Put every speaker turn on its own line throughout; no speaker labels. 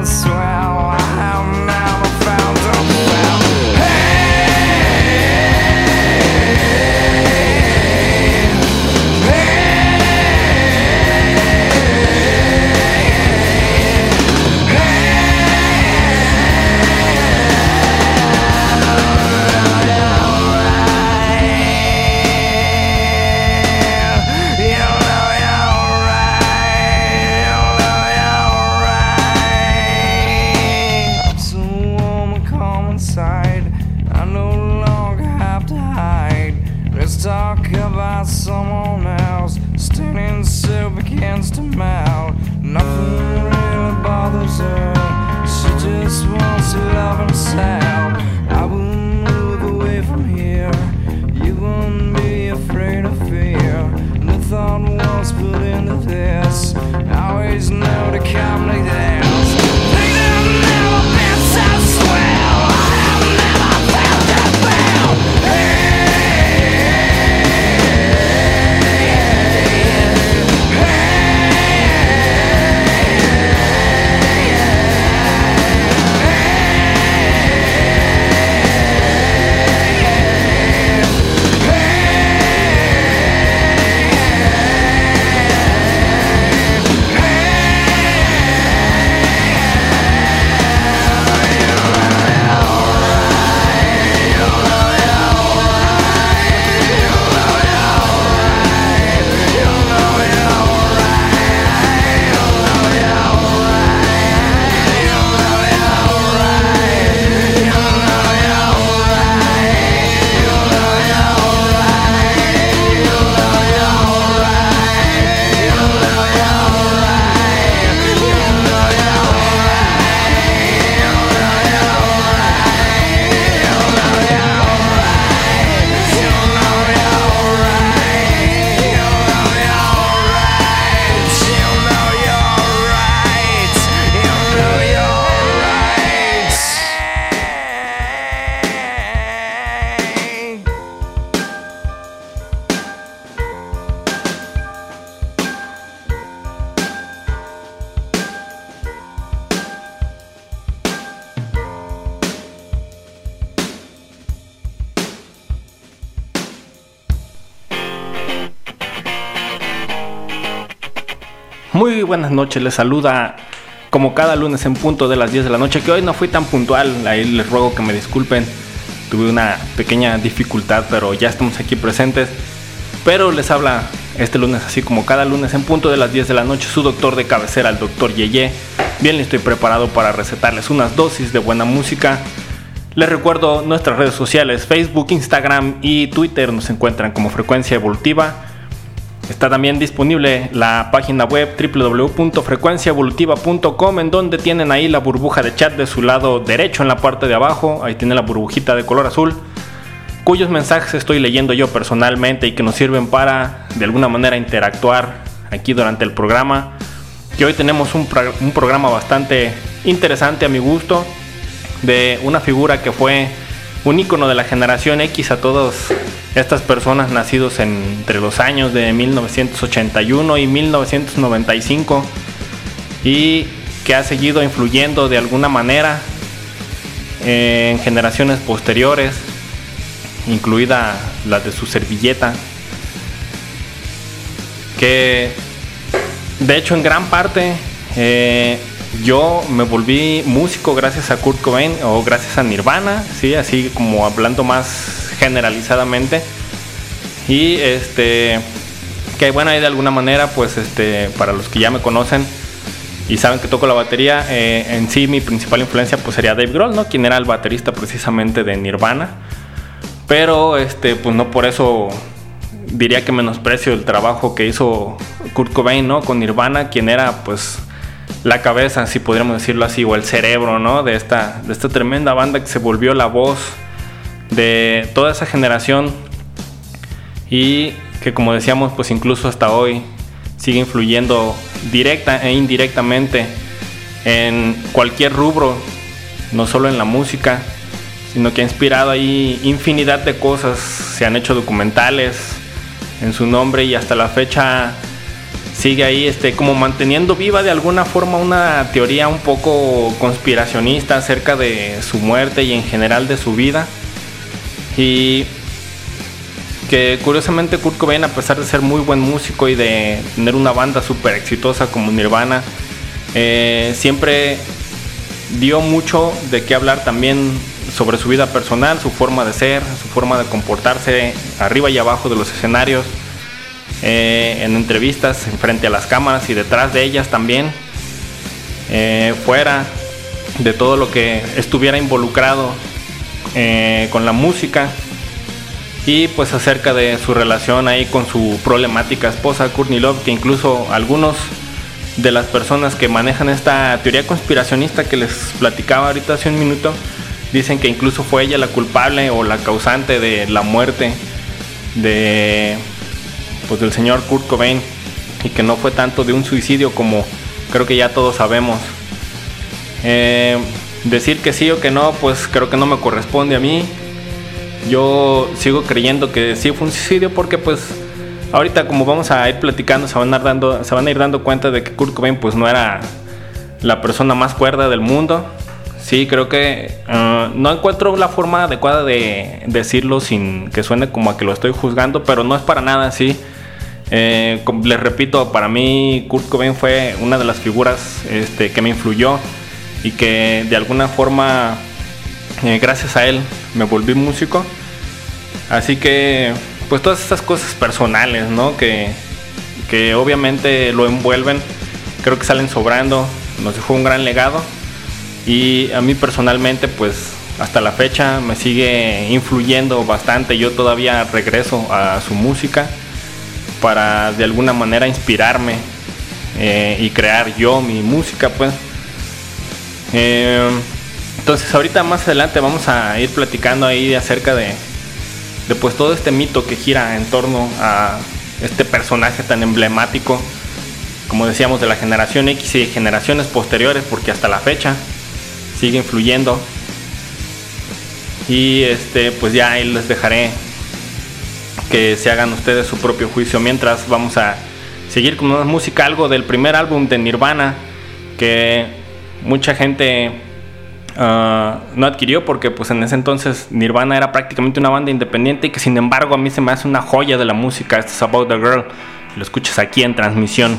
I swear I
am buenas noches, les saluda como cada lunes en punto de las 10 de la noche, que hoy no fui tan puntual, ahí les ruego que me disculpen, tuve una pequeña dificultad, pero ya estamos aquí presentes. Pero les habla este lunes, así como cada lunes en punto de las 10 de la noche, su doctor de cabecera, el doctor Yeye. Bien listo y preparado para recetarles unas dosis de buena música. Les recuerdo nuestras redes sociales, Facebook, Instagram y Twitter nos encuentran como Frecuencia Evolutiva. Está también disponible la página web www.frecuenciaevolutiva.com en donde tienen ahí la burbuja de chat de su lado derecho en la parte de abajo. Ahí tiene la burbujita de color azul.
cuyos mensajes estoy leyendo yo personalmente y que nos sirven para de alguna manera interactuar aquí durante el programa. Que hoy tenemos un, un programa bastante interesante a mi gusto de una figura que fue un icono de la generación X a todas estas personas nacidos entre los años de 1981 y 1995 y que ha seguido influyendo de alguna manera en generaciones posteriores, incluida la de su servilleta, que de hecho en gran parte eh, yo me volví músico gracias a Kurt Cobain o gracias a Nirvana, sí, así como hablando más generalizadamente. Y este que bueno, ahí de alguna manera, pues este, para los que ya me conocen y saben que toco la batería, eh, en sí mi principal influencia pues sería Dave Grohl, ¿no? Quien era el baterista precisamente de Nirvana. Pero este, pues no por eso diría que menosprecio el trabajo que hizo Kurt Cobain, ¿no? Con Nirvana, quien era pues la cabeza, si podríamos decirlo así, o el cerebro, ¿no? De esta, de esta tremenda banda que se volvió la voz de toda esa generación y que como decíamos, pues incluso hasta hoy sigue influyendo directa e indirectamente en cualquier rubro, no solo en la música, sino que ha inspirado ahí infinidad de cosas, se han hecho documentales en su nombre y hasta la fecha sigue ahí este, como manteniendo viva de alguna forma una teoría un poco conspiracionista acerca de su muerte y en general de su vida. Y que curiosamente Kurt Cobain, a pesar de ser muy buen músico y de tener una banda súper exitosa como Nirvana, eh, siempre dio mucho de qué hablar también sobre su vida personal, su forma de ser, su forma de comportarse arriba y abajo de los escenarios. Eh, en entrevistas frente a las cámaras y detrás de ellas también, eh, fuera de todo lo que estuviera involucrado eh, con la música y pues acerca de su relación ahí con su problemática esposa Courtney Love, que incluso algunos de las personas que manejan esta teoría conspiracionista que les platicaba ahorita hace un minuto, dicen que incluso fue ella la culpable o la causante de la muerte de pues del señor Kurt Cobain y que no fue tanto de un suicidio como creo que ya todos sabemos. Eh, decir que sí o que no, pues creo que no me corresponde a mí. Yo sigo creyendo que sí fue un suicidio porque pues ahorita como vamos a ir platicando se van a ir dando, se van a ir dando cuenta de que Kurt Cobain pues no era la persona más cuerda del mundo. Sí, creo que uh, no encuentro la forma adecuada de decirlo sin que suene como a que lo estoy juzgando, pero no es para nada así. Eh, les repito, para mí Kurt Cobain fue una de las figuras este, que me influyó y que de alguna forma, eh, gracias a él, me volví músico. Así que, pues todas estas cosas personales, ¿no? Que, que obviamente lo envuelven, creo que salen sobrando, nos dejó un gran legado y a mí personalmente, pues hasta la fecha me sigue influyendo bastante. Yo todavía regreso a su música para de alguna manera inspirarme eh, y crear yo mi música pues eh, entonces ahorita más adelante vamos a ir platicando ahí acerca de, de pues todo este mito que gira en torno a este personaje tan emblemático como decíamos de la generación X y generaciones posteriores porque hasta la fecha sigue influyendo y este pues ya ahí les dejaré que se hagan ustedes su propio juicio. Mientras vamos a seguir con una música, algo del primer álbum de Nirvana, que mucha gente ah, no adquirió porque pues en ese entonces Nirvana era prácticamente una banda independiente y que sin embargo a mí se me hace una joya de la música. Esto es About the Girl. Lo escuchas aquí en transmisión.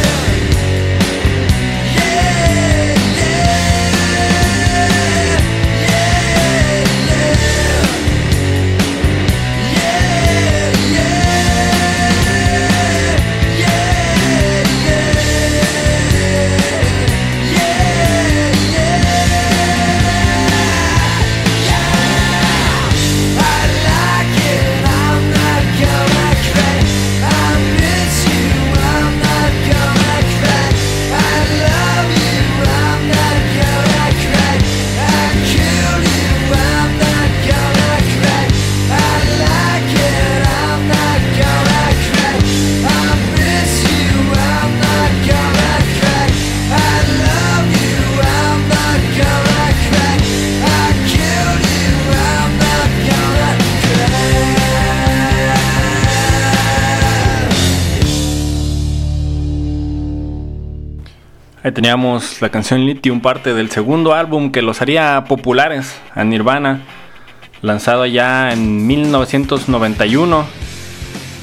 teníamos la canción Lithium, parte del segundo álbum que los haría populares a Nirvana, lanzado ya en 1991.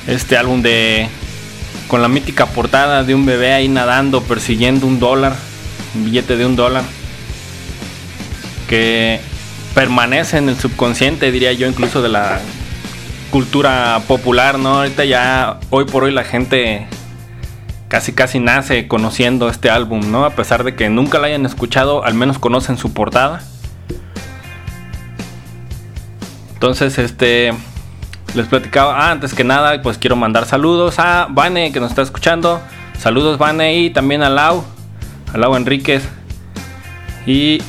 Este álbum de con la mítica portada de un bebé ahí nadando persiguiendo un dólar, un billete de un dólar, que permanece en el subconsciente, diría yo, incluso de la cultura popular, ¿no? Ahorita ya, hoy por hoy la gente casi casi nace conociendo este álbum, ¿no? A pesar de que nunca lo hayan escuchado, al menos conocen su portada. Entonces, este
les platicaba, ah, antes que nada, pues quiero mandar saludos a Vane que nos está escuchando. Saludos Vane y también a Lau, a Lau Enríquez y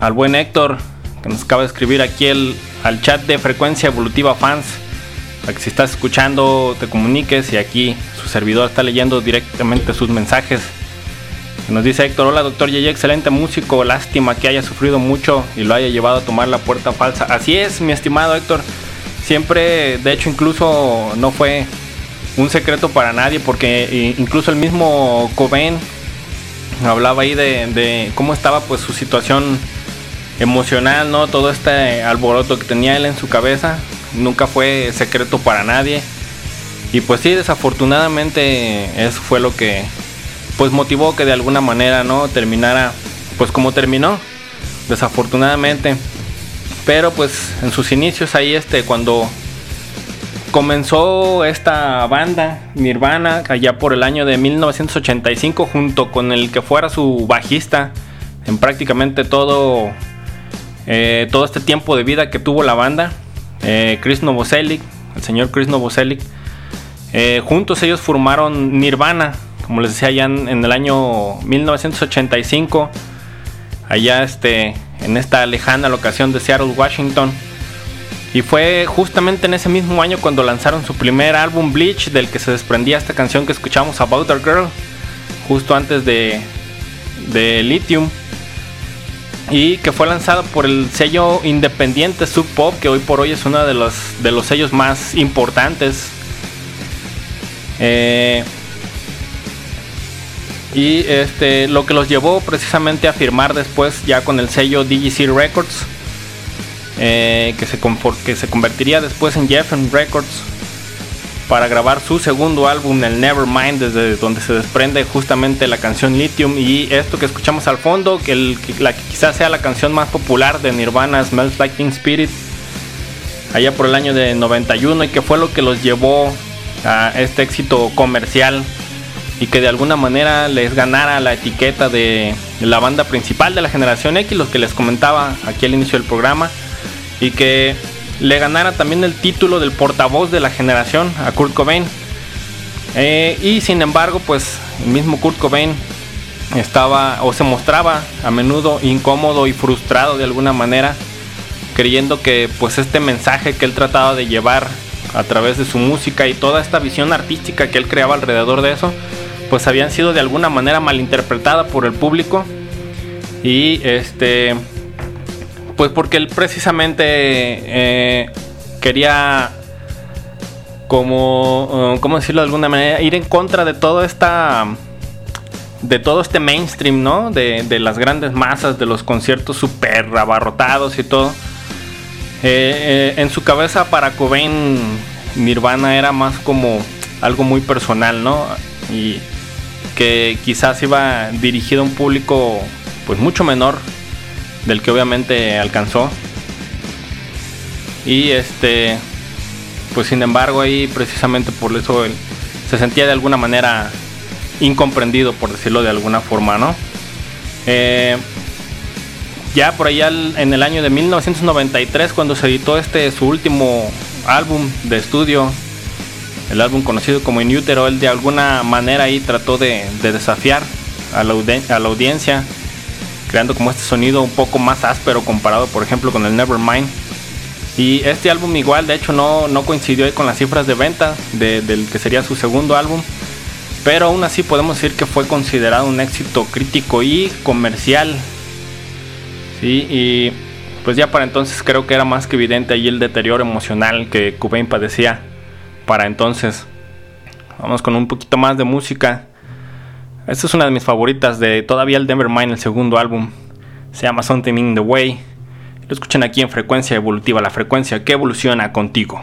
al buen Héctor que nos acaba de escribir aquí el, al chat de Frecuencia Evolutiva Fans. Para que si estás escuchando te comuniques y aquí servidor está leyendo directamente sus mensajes. Nos dice Héctor, hola doctor Yeye, excelente músico, lástima que haya sufrido mucho y lo haya llevado a tomar la puerta falsa. Así es, mi estimado Héctor, siempre, de hecho incluso no fue un secreto para nadie porque incluso el mismo Cobain hablaba ahí de, de cómo estaba pues su situación emocional, ¿no? Todo este alboroto que tenía él en su cabeza nunca fue secreto para nadie. Y pues sí, desafortunadamente eso fue lo que pues motivó que de alguna manera no terminara pues como terminó. Desafortunadamente. Pero pues en sus inicios ahí este cuando comenzó esta banda Nirvana allá por el año de 1985 junto con el que fuera su bajista en prácticamente todo eh, todo este tiempo de vida que tuvo la banda, eh, Chris Novoselic, el señor Chris Novoselic. Eh, juntos ellos formaron Nirvana, como les decía, allá en, el año 1985, allá este, en esta lejana locación de Seattle, Washington. Y fue justamente en ese mismo año cuando lanzaron su primer álbum Bleach, del que se desprendía esta canción que escuchamos, About Our Girl, justo antes de, de Lithium y que fue lanzado por el sello independiente Sub Pop, que hoy por hoy es uno de los, de los sellos más importantes. Eh, y este, lo que los llevó precisamente a firmar después ya con el sello DGC Records, eh, que, se, que se convertiría después en Jeffen Records para grabar su segundo álbum, el Nevermind, desde donde se desprende justamente la canción Lithium y esto que escuchamos al fondo, que, la, quizás sea la canción más popular de Nirvana, Smells Like Teen Spirit, allá por el año de 91 y que fue lo que los llevó a este éxito comercial y que de alguna manera les ganara la etiqueta de la banda principal de la generación X, los que les comentaba aquí al inicio del programa, y que le ganara también el título del portavoz de la generación a Kurt Cobain. Eh, y sin embargo, pues el mismo Kurt Cobain estaba o se mostraba a menudo incómodo y frustrado de alguna manera, creyendo que pues este mensaje que él trataba de llevar a través de su música y toda esta visión artística que él creaba alrededor de eso, pues habían sido de alguna manera malinterpretada por el público y este pues porque él precisamente eh, quería, como, uh, ¿cómo decirlo de alguna manera? Ir en contra de toda esta de todo este mainstream, ¿no? De, las grandes masas, de los conciertos súper abarrotados y todo. Eh, eh, en su cabeza para Cobain Nirvana era más como algo muy personal, ¿no? Y que quizás iba dirigido a un público pues mucho menor del que obviamente alcanzó. Y este, pues sin embargo ahí precisamente por eso él se sentía de alguna manera incomprendido, por decirlo de alguna forma, ¿no? Eh, ya por allá en el año de 1993, cuando se editó este su último álbum de estudio, el álbum conocido como Inútero, él de alguna manera ahí trató de, desafiar a la, audiencia creando como este sonido un poco más áspero comparado por ejemplo con el Nevermind. Y este álbum igual, de hecho no, no coincidió con las cifras de venta del que sería su segundo álbum. Pero aún así podemos decir que fue considerado un éxito crítico y comercial. Y pues ya para entonces creo que era más que evidente ahí el deterioro emocional que Cobain padecía para entonces. Vamos con un poquito más de música. Esta es una de mis favoritas de todavía el Denver Mind, el segundo álbum. Se llama Something in the Way. Lo escuchan aquí en frecuencia evolutiva, la frecuencia que evoluciona contigo.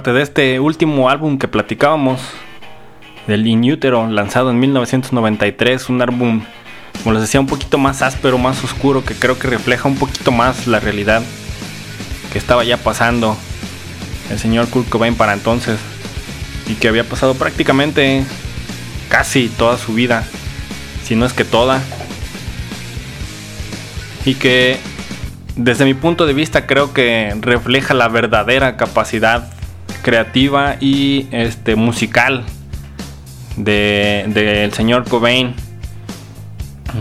Parte de este último álbum que platicábamos, del In Utero, lanzado en 1993, un álbum, como les decía, un poquito más áspero, más oscuro, que creo que refleja un poquito más la realidad que estaba ya pasando el señor Kurt Cobain para entonces, y que había pasado prácticamente casi toda su vida, si no es que toda, y que desde mi punto de vista creo que refleja la verdadera capacidad creativa y este musical del de, del señor Cobain.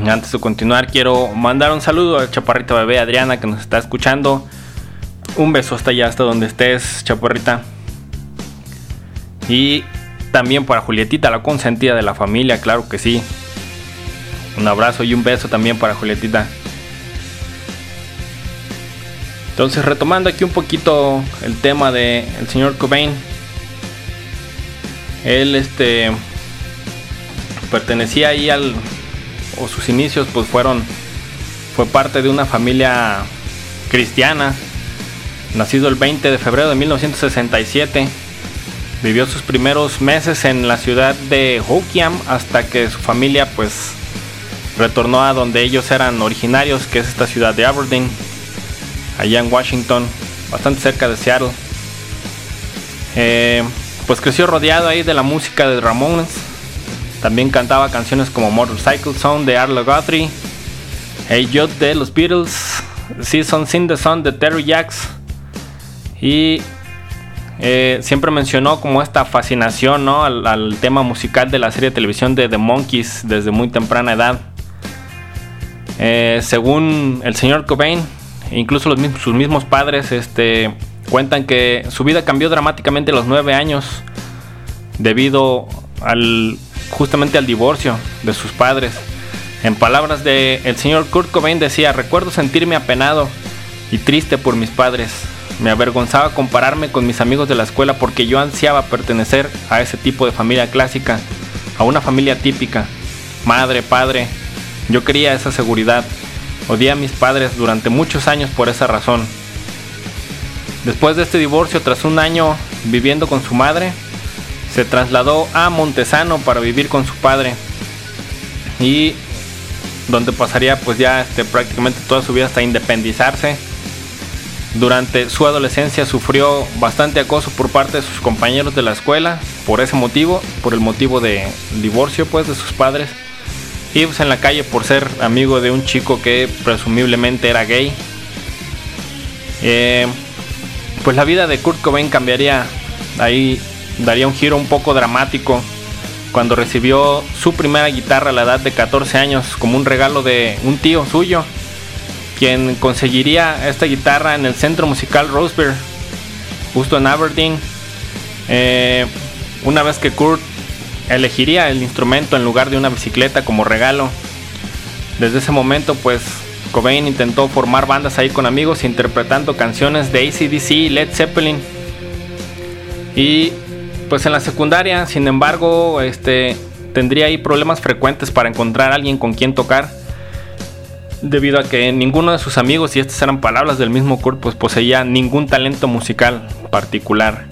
Antes de continuar quiero mandar un saludo a Chaparrita Bebé Adriana que nos está escuchando. Un beso hasta allá, hasta donde estés, Chaparrita. Y también para Julietita, la consentida de la familia, claro que sí. Un abrazo y un beso también para Julietita. Entonces, retomando aquí un poquito el tema de el señor Cobain. Él este pertenecía ahí al o sus inicios pues fueron fue parte de una familia cristiana. Nacido el 20 de febrero de 1967. Vivió sus primeros meses en la ciudad de Hoquiam hasta que su familia pues retornó a donde ellos eran originarios, que es esta ciudad de Aberdeen allá en Washington, bastante cerca de Seattle. Eh, pues creció rodeado ahí de la música de Ramones. También cantaba canciones como Motorcycle Song de Arlo Guthrie, Hey Jude de los Beatles, Seasons in the Sun de Terry Jacks. Y eh, siempre mencionó como esta fascinación al tema musical de la serie de televisión de The Monkeys desde muy temprana edad. Eh, según el señor Cobain, incluso sus mismos padres este, cuentan que su vida cambió dramáticamente a los nueve años debido al justamente al divorcio de sus padres. En palabras de el señor Kurt Cobain decía, recuerdo sentirme apenado y triste por mis padres. Me avergonzaba compararme con mis amigos de la escuela porque yo ansiaba pertenecer a ese tipo de familia clásica, a una familia típica. Madre, padre, yo quería esa seguridad. Odié a mis padres durante muchos años por esa razón. Después de este divorcio, tras un año viviendo con su madre, se trasladó a Montesano para vivir con su padre y donde pasaría pues ya este, prácticamente toda su vida hasta independizarse. Durante su adolescencia sufrió bastante acoso por parte de sus compañeros de la escuela por ese motivo, por el motivo de divorcio pues de sus padres. Y pues en la calle por ser amigo de un chico que presumiblemente era gay. Eh, pues la vida de Kurt Cobain cambiaría. Ahí daría un giro un poco dramático cuando recibió su primera guitarra a la edad de 14 años como un regalo de un tío suyo, quien conseguiría esta guitarra en el centro musical Rosebery, justo en Aberdeen. Eh, una vez que Kurt elegiría el instrumento en lugar de una bicicleta como regalo. Desde ese momento, pues Cobain intentó formar bandas ahí con amigos interpretando canciones de ACDC y Led Zeppelin. Y pues en la secundaria, sin embargo, este tendría ahí problemas frecuentes para encontrar a alguien con quien tocar. Debido a que ninguno de sus amigos, y estas eran palabras del mismo Kurt, pues poseía ningún talento musical particular.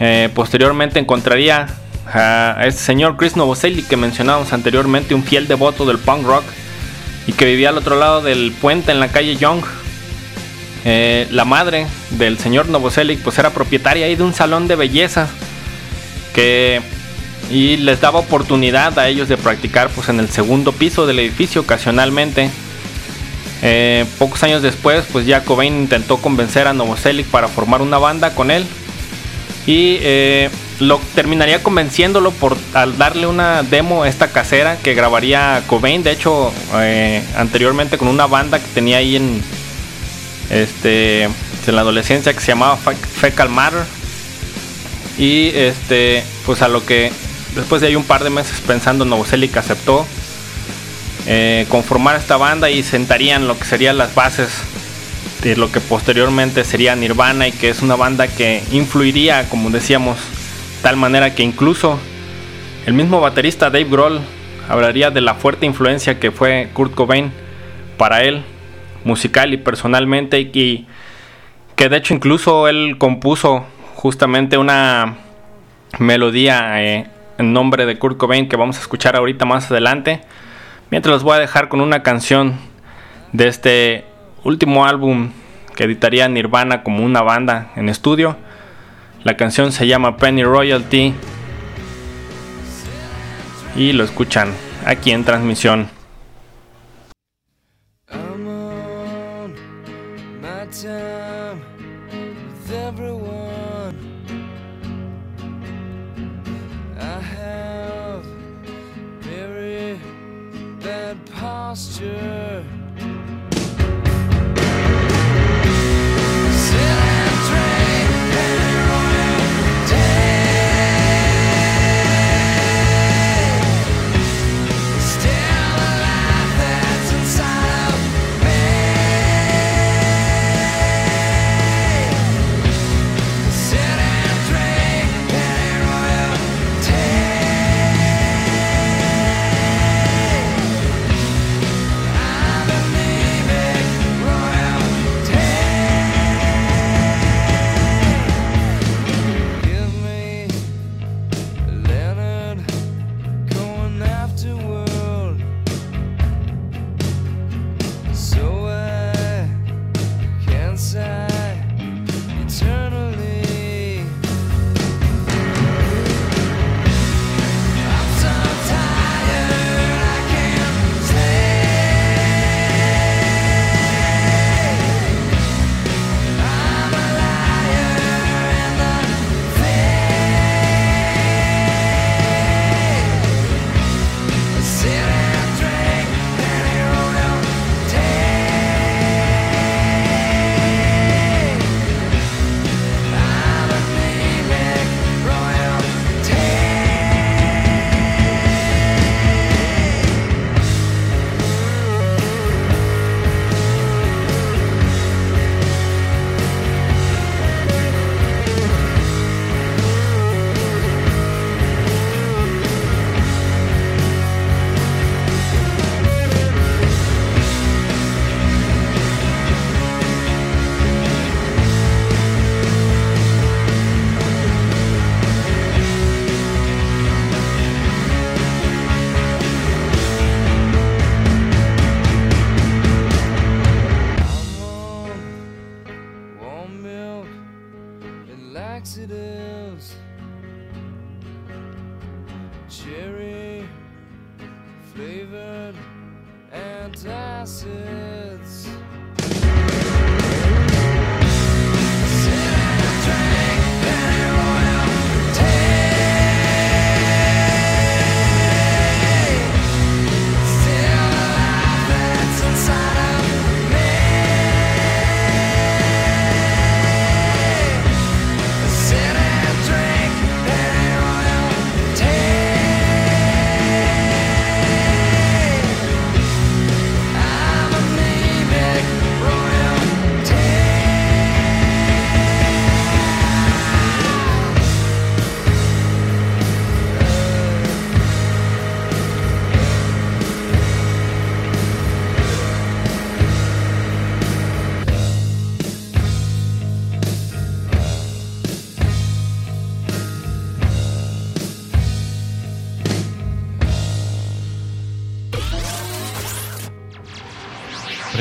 Eh, posteriormente encontraría a este señor Chris Novoselic que mencionábamos anteriormente, un fiel devoto del punk rock y que vivía al otro lado del puente en la calle Young. Eh, la madre del señor Novoselic pues era propietaria ahí de un salón de belleza que y les daba oportunidad a ellos de practicar pues en el segundo piso del edificio ocasionalmente. Eh, pocos años después pues ya Cobain intentó convencer a Novoselic para formar una banda con él y eh, lo terminaría convenciéndolo por al darle una demo esta casera que grabaría Cobain de hecho anteriormente con una banda que tenía ahí en este, en la adolescencia que se llamaba Fecal Matter. Y este, pues a lo que después de ahí un par de meses pensando, Novoselic aceptó eh, conformar esta banda y sentarían lo que serían las bases de lo que posteriormente sería Nirvana y que es una banda que influiría, como decíamos, tal manera que incluso el mismo baterista Dave Grohl hablaría de la fuerte influencia que fue Kurt Cobain para él musical y personalmente y que de hecho incluso él compuso justamente una melodía eh, en nombre de Kurt Cobain que vamos a escuchar ahorita más adelante. Mientras los voy a dejar con una canción de este último álbum que editaría Nirvana como una banda en estudio. La canción se llama Penny Royalty y lo escuchan aquí en transmisión.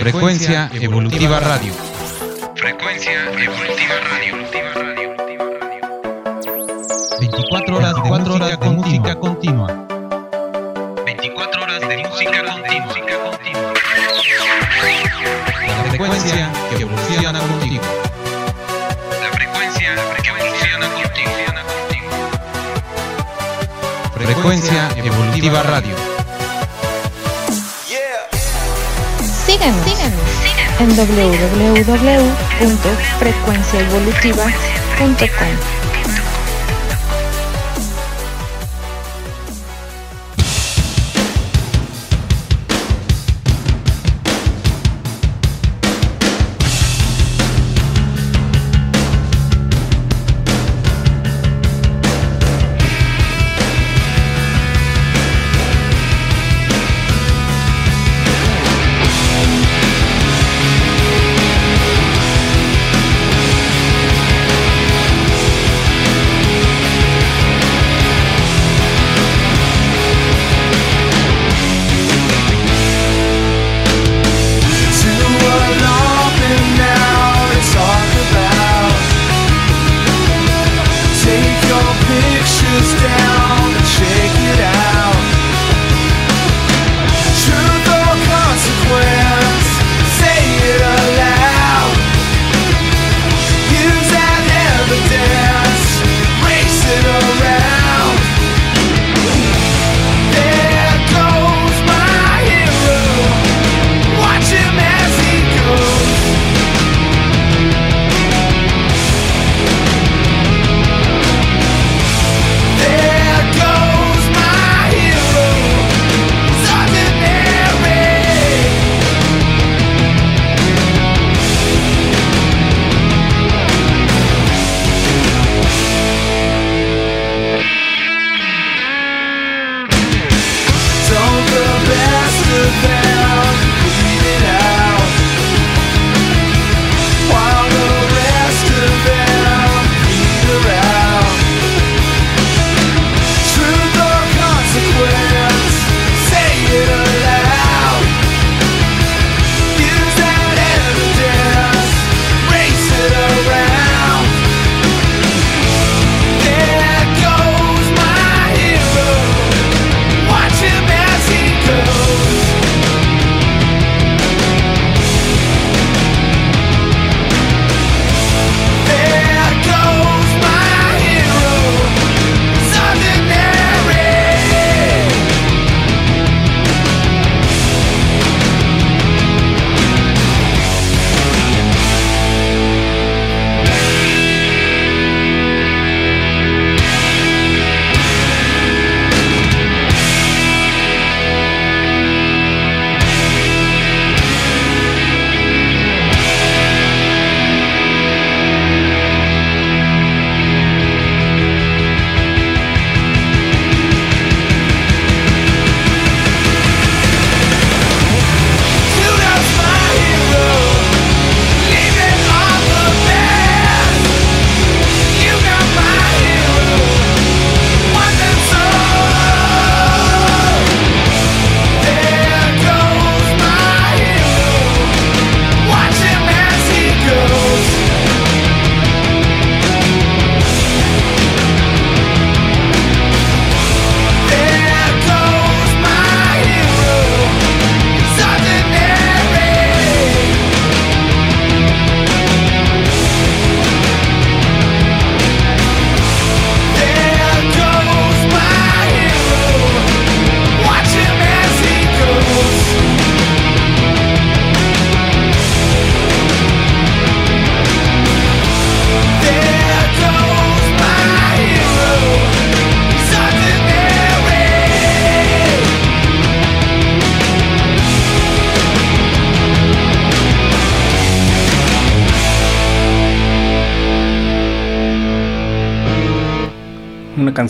Frecuencia Evolutiva Radio.
Frecuencia Evolutiva Radio.
24 horas de música continua.
continua. 24 horas de música continua.
La frecuencia que evoluciona contigo.
La frecuencia que evoluciona contigo.
Frecuencia Evolutiva Radio.
Síganos, en www.frecuenciaevolutiva.com.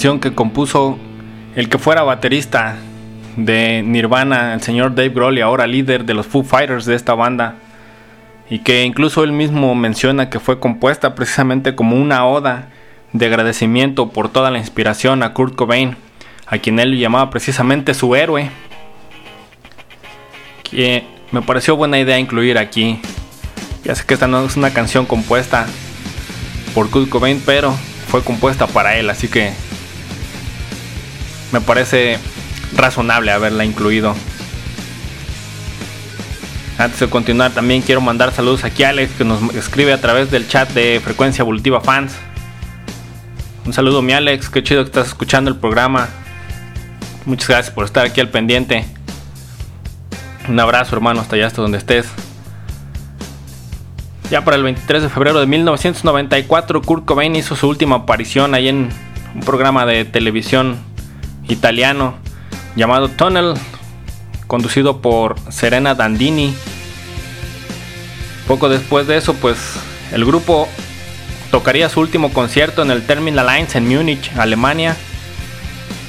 que compuso el que fuera baterista de Nirvana, el señor Dave Grohl, ahora líder de los Foo Fighters de esta banda. Y que incluso él mismo menciona que fue compuesta precisamente como una oda de agradecimiento por toda la inspiración a Kurt Cobain, a quien él llamaba precisamente su héroe. Que me pareció buena idea incluir aquí. Ya sé que esta no es una canción compuesta por Kurt Cobain, pero fue compuesta para él, así que me parece razonable haberla incluido. Antes de continuar, también quiero mandar saludos aquí a Alex que nos escribe a través del chat de Frecuencia Evolutiva Fans. Un saludo, mi Alex, qué chido que estás escuchando el programa. Muchas gracias por estar aquí al pendiente. Un abrazo, hermano, hasta allá, hasta donde estés. Ya para el 23 de febrero de 1994, Kurt Cobain hizo su última aparición ahí en un programa de televisión italiano llamado Tunnel, conducido por Serena Dandini. Poco después de eso, pues el grupo tocaría su último concierto en el Terminal Lines en Múnich, Alemania.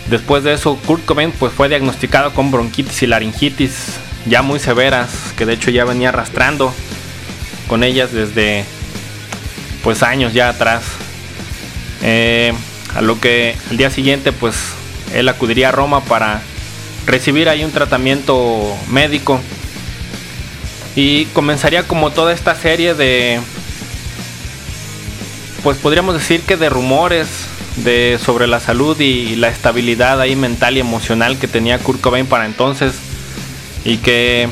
Después de eso, Kurt Cobain pues, fue diagnosticado con bronquitis y laringitis ya muy severas, que de hecho ya venía arrastrando con ellas desde pues años ya atrás. Eh, a lo que el día siguiente pues él acudiría a Roma para recibir ahí un tratamiento médico. Y comenzaría como toda esta serie de pues podríamos decir que de rumores de sobre la salud y la estabilidad ahí mental y emocional que tenía Kurt Cobain para entonces y que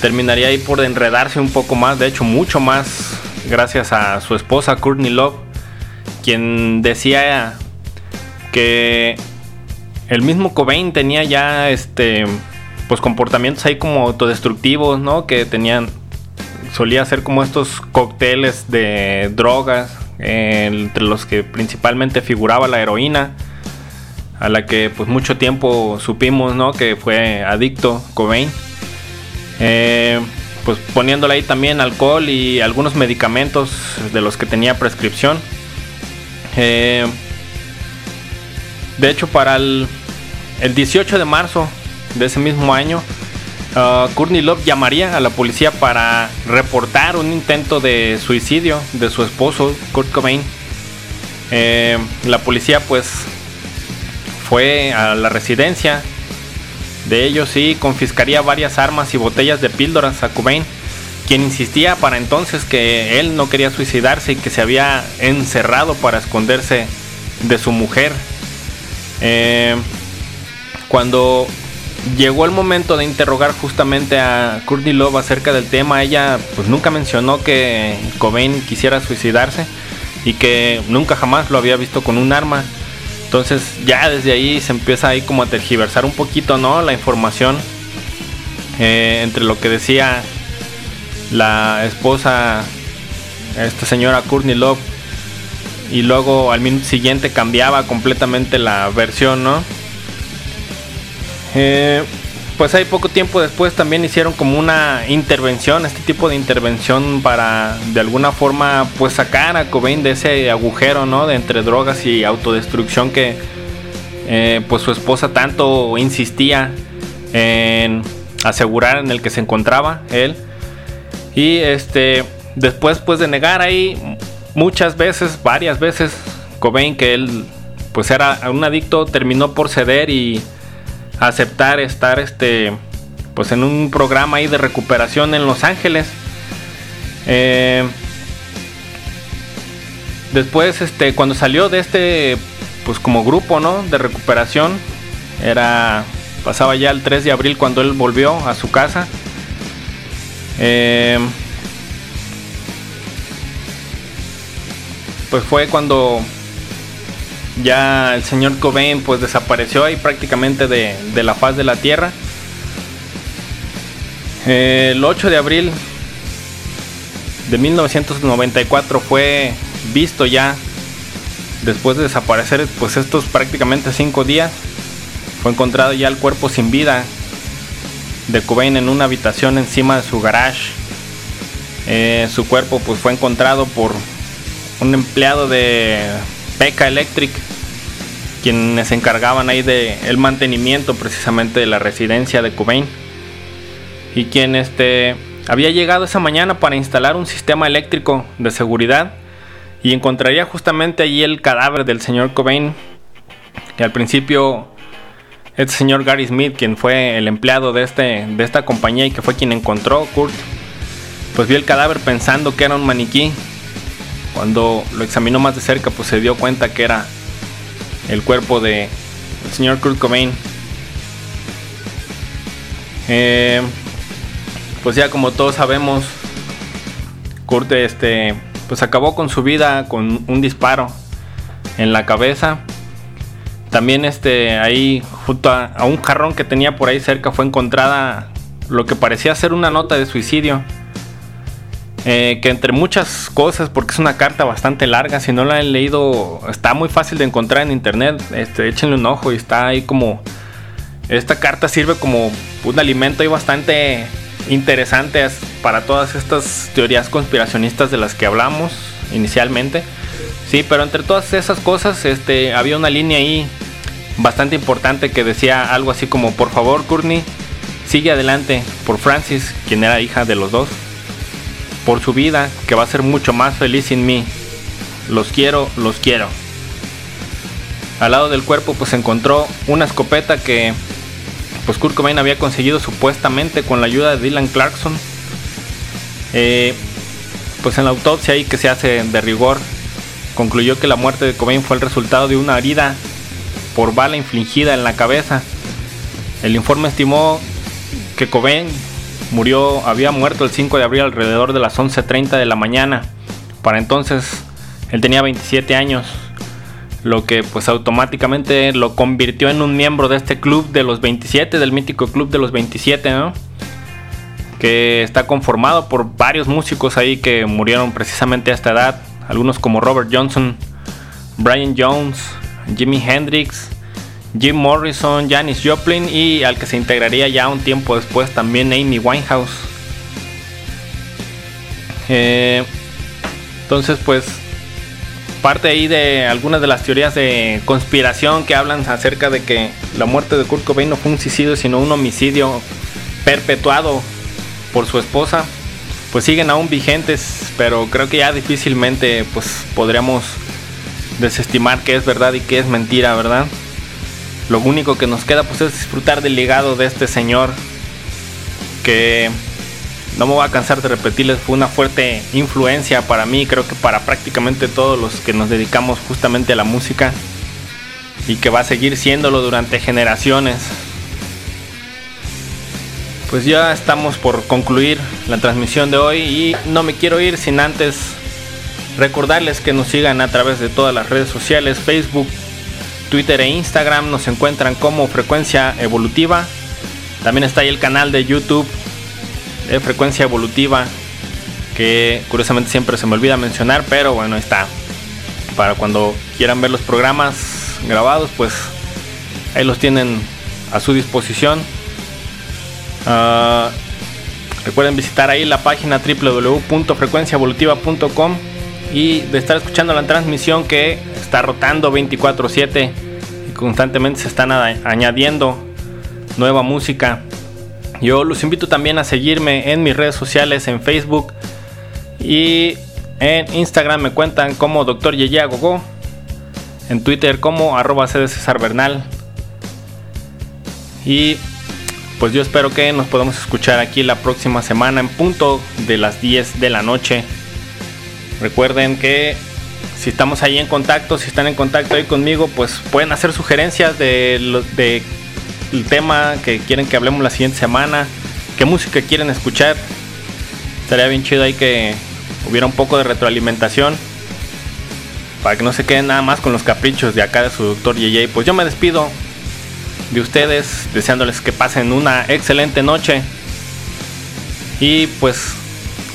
terminaría ahí por enredarse un poco más, de hecho mucho más gracias a su esposa Courtney Love, quien decía que el mismo Cobain tenía ya este pues comportamientos ahí como autodestructivos, ¿no? Que tenían solía hacer como estos cócteles de drogas eh, entre los que principalmente figuraba la heroína a la que pues mucho tiempo supimos, ¿no? Que fue adicto Cobain. Eh, pues poniéndole ahí también alcohol y algunos medicamentos de los que tenía prescripción. Eh, de hecho, para el, 18 de marzo de ese mismo año, uh, Courtney Love llamaría a la policía para reportar un intento de suicidio de su esposo, Kurt Cobain. Eh, la policía pues fue a la residencia de ellos y confiscaría varias armas y botellas de píldoras a Cobain, quien insistía para entonces que él no quería suicidarse y que se había encerrado para esconderse de su mujer. Eh, cuando llegó el momento de interrogar justamente a Courtney Love acerca del tema, ella pues nunca mencionó que Cobain quisiera suicidarse y que nunca jamás lo había visto con un arma. Entonces ya desde ahí se empieza ahí como a tergiversar un poquito, ¿no? La información eh, entre lo que decía la esposa, esta señora Courtney Love, y luego al minuto siguiente cambiaba completamente la versión, ¿no? Eh, pues ahí poco tiempo después también hicieron como una intervención, este tipo de intervención para de alguna forma pues sacar a Cobain de ese agujero, ¿no? De entre drogas y autodestrucción que eh, pues su esposa tanto insistía en asegurar en el que se encontraba él. Y este después pues de negar ahí muchas veces, varias veces Cobain que él pues era un adicto terminó por ceder y aceptar estar este pues en un programa ahí de recuperación en Los Ángeles. Eh, después, este, cuando salió de este, pues como grupo, ¿no? De recuperación, era, pasaba ya el 3 de abril cuando él volvió a su casa. Eh, pues fue cuando ya el señor Cobain pues desapareció ahí prácticamente de, la faz de la tierra. El 8 de abril de 1994 fue visto ya después de desaparecer pues estos prácticamente cinco días fue encontrado ya el cuerpo sin vida de Cobain en una habitación encima de su garage eh, su cuerpo pues fue encontrado por un empleado de Peca Electric quienes se encargaban ahí de el mantenimiento precisamente de la residencia de Cobain y quien este había llegado esa mañana para instalar un sistema eléctrico de seguridad y encontraría justamente allí el cadáver del señor Cobain. Que al principio este señor Gary Smith quien fue el empleado de este de esta compañía y que fue quien encontró Kurt pues vio el cadáver pensando que era un maniquí cuando lo examinó más de cerca, pues se dio cuenta que era el cuerpo de el señor Kurt Cobain. Eh, pues ya como todos sabemos, Kurt este, pues acabó con su vida con un disparo en la cabeza. También este, ahí junto a, a un jarrón que tenía por ahí cerca fue encontrada lo que parecía ser una nota de suicidio. Eh, que entre muchas cosas, porque es una carta bastante larga, si no la han leído, está muy fácil de encontrar en internet, este, échenle un ojo y está ahí como... Esta carta sirve como un alimento y bastante interesante para todas estas teorías conspiracionistas de las que hablamos inicialmente. Sí, pero entre todas esas cosas, este, había una línea ahí bastante importante que decía algo así como, por favor, Courtney, sigue adelante por Francis, quien era hija de los dos por su vida, que va a ser mucho más feliz sin mí. Los quiero, los quiero. Al lado del cuerpo pues encontró una escopeta que pues Kurt Cobain había conseguido supuestamente con la ayuda de Dylan Clarkson. Eh, pues en la autopsia ahí que se hace de rigor concluyó que la muerte de Cobain fue el resultado de una herida por bala infligida en la cabeza. El informe estimó que Cobain murió, había muerto el 5 de abril alrededor de las 11.30 de la mañana. Para entonces él tenía 27 años, lo que pues automáticamente lo convirtió en un miembro de este club de los 27, del mítico club de los 27, ¿no? Que está conformado por varios músicos ahí que murieron precisamente a esta edad, algunos como Robert Johnson, Brian Jones, Jimi Hendrix, Jim Morrison, Janis Joplin y al que se integraría ya un tiempo después también Amy Winehouse. Eh, entonces pues parte ahí de algunas de las teorías de conspiración que hablan acerca de que la muerte de Kurt Cobain no fue un suicidio sino un homicidio perpetuado por su esposa pues siguen aún vigentes pero creo que ya difícilmente pues podríamos desestimar que es verdad y que es mentira verdad lo único que nos queda pues es disfrutar del legado de este señor que no me voy a cansar de repetirles, fue una fuerte influencia para mí, creo que para prácticamente todos los que nos dedicamos justamente a la música y que va a seguir siéndolo durante generaciones. Pues ya estamos por concluir la transmisión de hoy y no me quiero ir sin antes recordarles que nos sigan a través de todas las redes sociales, Facebook, Twitter e Instagram nos encuentran como Frecuencia Evolutiva. También está ahí el canal de YouTube de Frecuencia Evolutiva, que curiosamente siempre se me olvida mencionar, pero bueno, está. Para cuando quieran ver los programas grabados, pues ahí los tienen a su disposición. Uh, recuerden visitar ahí la página www.frecuenciaevolutiva.com y de estar escuchando la transmisión que está rotando 24/7 y constantemente se están añadiendo nueva música. Yo los invito también a seguirme en mis redes sociales, en Facebook y en Instagram me cuentan como Dr. Yeye Gogo, en Twitter como arroba César Bernal. Y pues yo espero que nos podamos escuchar aquí la próxima semana en punto de las 10 de la noche. Recuerden que si estamos ahí en contacto, si están en contacto ahí conmigo, pues pueden hacer sugerencias de, tema que quieren que hablemos la siguiente semana, qué música quieren escuchar. Estaría bien chido ahí que hubiera un poco de retroalimentación para que no se queden nada más con los caprichos de acá de su doctor JJ. Pues yo me despido de ustedes, deseándoles que pasen una excelente noche. Y pues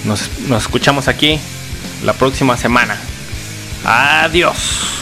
nos escuchamos aquí la próxima semana. Adiós.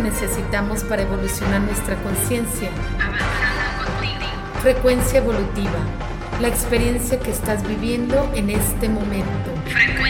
necesitamos para evolucionar nuestra conciencia. Frecuencia evolutiva, la experiencia que estás viviendo en este momento.
Frecuencia